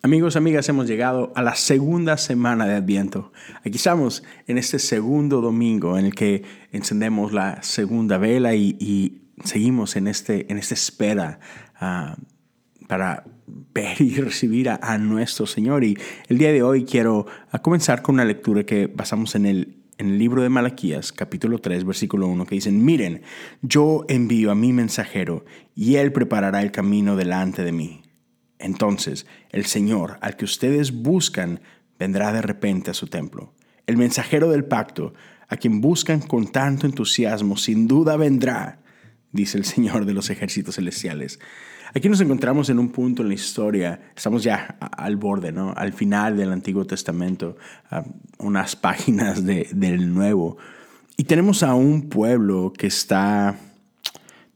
Amigos, amigas, hemos llegado a la segunda semana de Adviento. Aquí estamos en este segundo domingo en el que encendemos la segunda vela y, seguimos en, este, en esta espera ah, para ver y recibir a, nuestro Señor. Y el día de hoy quiero ah, comenzar con una lectura que basamos en el, en el libro de Malaquías, capítulo 3, versículo 1, que dicen, miren, yo envío a mi mensajero y él preparará el camino delante de mí. Entonces el Señor, al que ustedes buscan, vendrá de repente a su templo. El mensajero del pacto, a quien buscan con tanto entusiasmo, sin duda vendrá, dice el Señor de los ejércitos celestiales. Aquí nos encontramos en un punto en la historia, estamos ya al borde, ¿no? al final del Antiguo Testamento, unas páginas del Nuevo, y tenemos a un pueblo que está,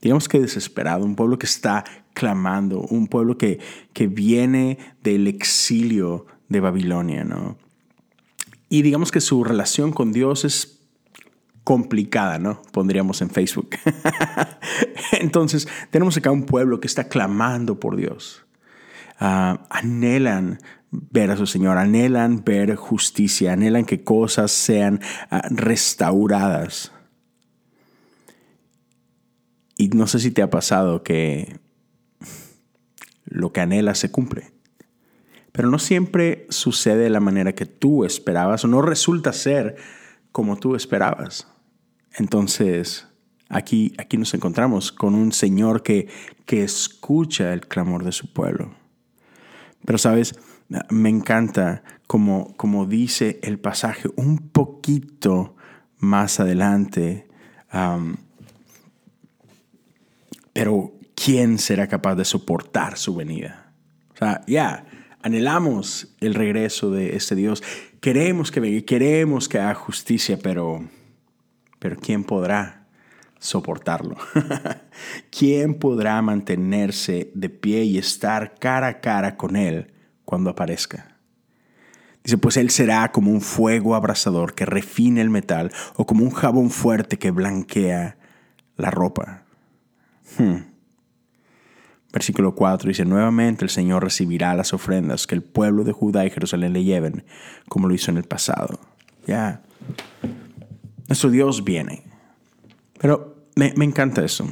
digamos que desesperado, un pueblo que está clamando, un pueblo que, que viene del exilio de Babilonia, ¿no? Y digamos que su relación con Dios es complicada, ¿no? Pondríamos en Facebook. Entonces, tenemos acá un pueblo que está clamando por Dios. Ah, anhelan ver a su Señor, anhelan ver justicia, anhelan que cosas sean ah, restauradas. Y no sé si te ha pasado que lo que anhelas se cumple. Pero no siempre sucede de la manera que tú esperabas o no resulta ser como tú esperabas. Entonces, aquí, aquí nos encontramos con un Señor que, que escucha el clamor de su pueblo. Pero sabes, me encanta como, dice el pasaje un poquito más adelante. Pero ¿quién será capaz de soportar su venida? O sea, ya, anhelamos el regreso de este Dios. Queremos que venga, queremos que haga justicia, pero, pero ¿quién podrá soportarlo? ¿Quién podrá mantenerse de pie y estar cara a cara con Él cuando aparezca? Dice, pues Él será como un fuego abrasador que refine el metal o como un jabón fuerte que blanquea la ropa. Hmm. Versículo 4 dice, nuevamente el Señor recibirá las ofrendas que el pueblo de Judá y Jerusalén le lleven, como lo hizo en el pasado. Ya, nuestro Dios viene. Pero me, me encanta eso.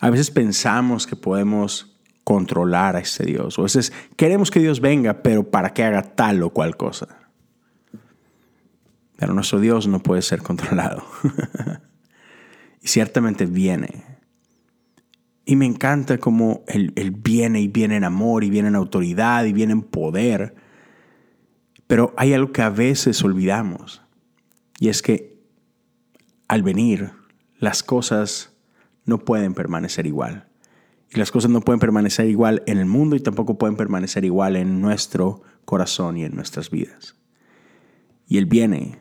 A veces pensamos que podemos controlar a ese Dios. O a veces queremos que Dios venga, pero para que haga tal o cual cosa. Pero nuestro Dios no puede ser controlado. y ciertamente viene y me encanta cómo él, viene y viene en amor y viene en autoridad y viene en poder. Pero hay algo que a veces olvidamos. Y es que al venir las cosas no pueden permanecer igual. Y las cosas no pueden permanecer igual en el mundo y tampoco pueden permanecer igual en nuestro corazón y en nuestras vidas. Y Él viene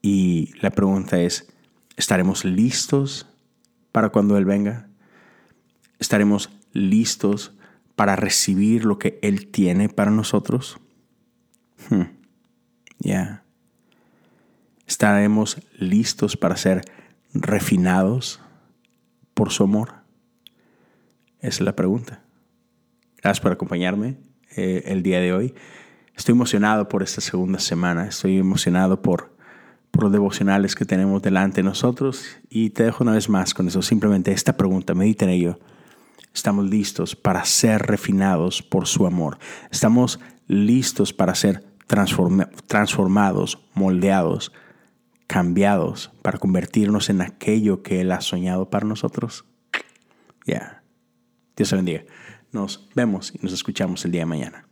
y la pregunta es, ¿estaremos listos para cuando Él venga? ¿Estaremos listos para recibir lo que Él tiene para nosotros? Hmm. Ya. ¿Estaremos listos para ser refinados por su amor? Esa es la pregunta. Gracias por acompañarme eh, el día de hoy. Estoy emocionado por esta segunda semana. Estoy emocionado por, por los devocionales que tenemos delante de nosotros. Y te dejo una vez más con eso. Simplemente esta pregunta, medita en ello. Estamos listos para ser refinados por su amor. Estamos listos para ser transformados, moldeados, cambiados, para convertirnos en aquello que Él ha soñado para nosotros. Ya. Dios te bendiga. Nos vemos y nos escuchamos el día de mañana.